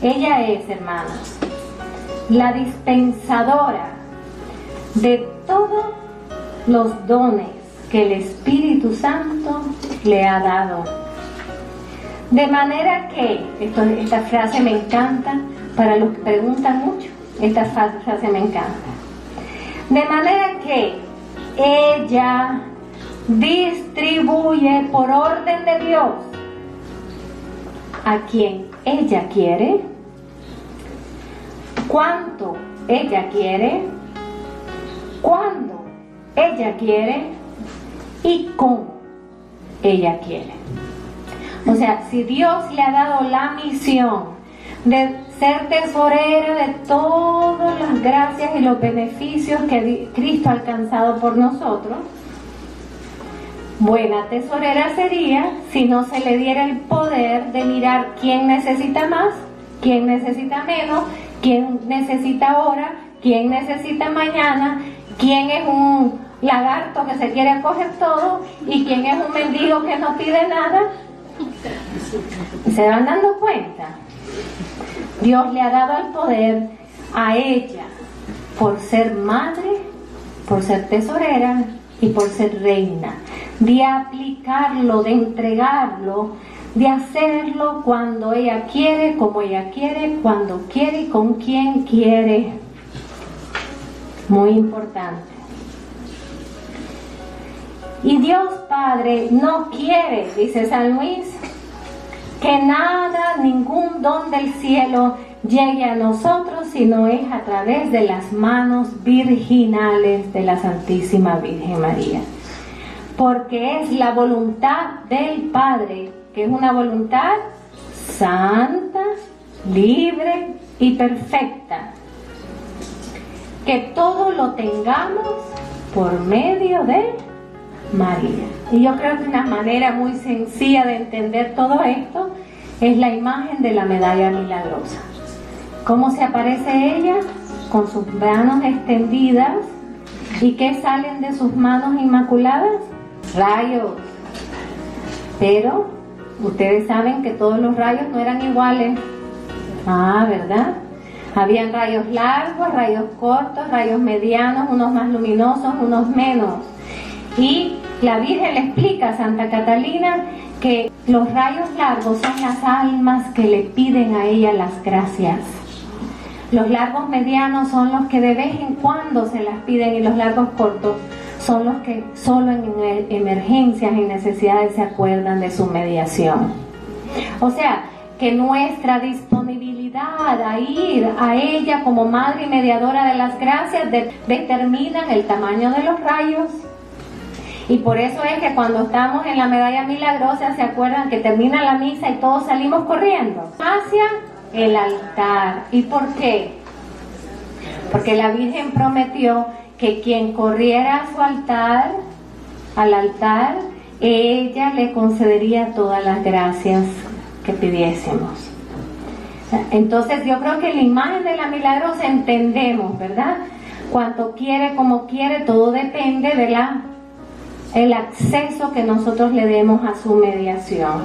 Ella es, hermanos, la dispensadora de todos los dones que el Espíritu Santo le ha dado. De manera que, esta frase me encanta, para los que preguntan mucho, esta frase me encanta. De manera que ella distribuye por orden de Dios a quien ella quiere, cuánto ella quiere, cuándo ella quiere y cómo ella quiere. O sea, si Dios le ha dado la misión de ser tesorera de todas las gracias y los beneficios que Cristo ha alcanzado por nosotros, buena tesorera sería si no se le diera el poder de mirar quién necesita más, quién necesita menos, quién necesita ahora, quién necesita mañana, quién es un lagarto que se quiere coger todo y quién es un mendigo que no pide nada. ¿Se van dando cuenta? Dios le ha dado el poder a ella por ser madre, por ser tesorera y por ser reina, de aplicarlo, de entregarlo, de hacerlo cuando ella quiere, como ella quiere, cuando quiere y con quien quiere. Muy importante. Y Dios Padre no quiere, dice San Luis, que nada, ningún don del cielo llegue a nosotros, sino es a través de las manos virginales de la Santísima Virgen María. Porque es la voluntad del Padre, que es una voluntad santa, libre y perfecta. Que todo lo tengamos por medio de María. Y yo creo que una manera muy sencilla de entender todo esto es la imagen de la medalla milagrosa. ¿Cómo se aparece ella? Con sus manos extendidas. ¿Y qué salen de sus manos inmaculadas? Rayos. Pero ustedes saben que todos los rayos no eran iguales. Ah, ¿verdad? Habían rayos largos, rayos cortos, rayos medianos, unos más luminosos, unos menos. Y la Virgen le explica a Santa Catalina que los rayos largos son las almas que le piden a ella las gracias. Los largos medianos son los que de vez en cuando se las piden y los largos cortos son los que solo en emergencias y necesidades se acuerdan de su mediación. O sea, que nuestra disponibilidad a ir a ella como madre y mediadora de las gracias determinan el tamaño de los rayos, y por eso es que cuando estamos en la medalla milagrosa, se acuerdan que termina la misa y todos salimos corriendo hacia el altar. ¿Y por qué? Porque la Virgen prometió que quien corriera a su altar, al altar, ella le concedería todas las gracias que pidiésemos. Entonces yo creo que la imagen de la milagrosa entendemos, ¿verdad? Cuanto quiere, como quiere, todo depende de la el acceso que nosotros le demos a su mediación.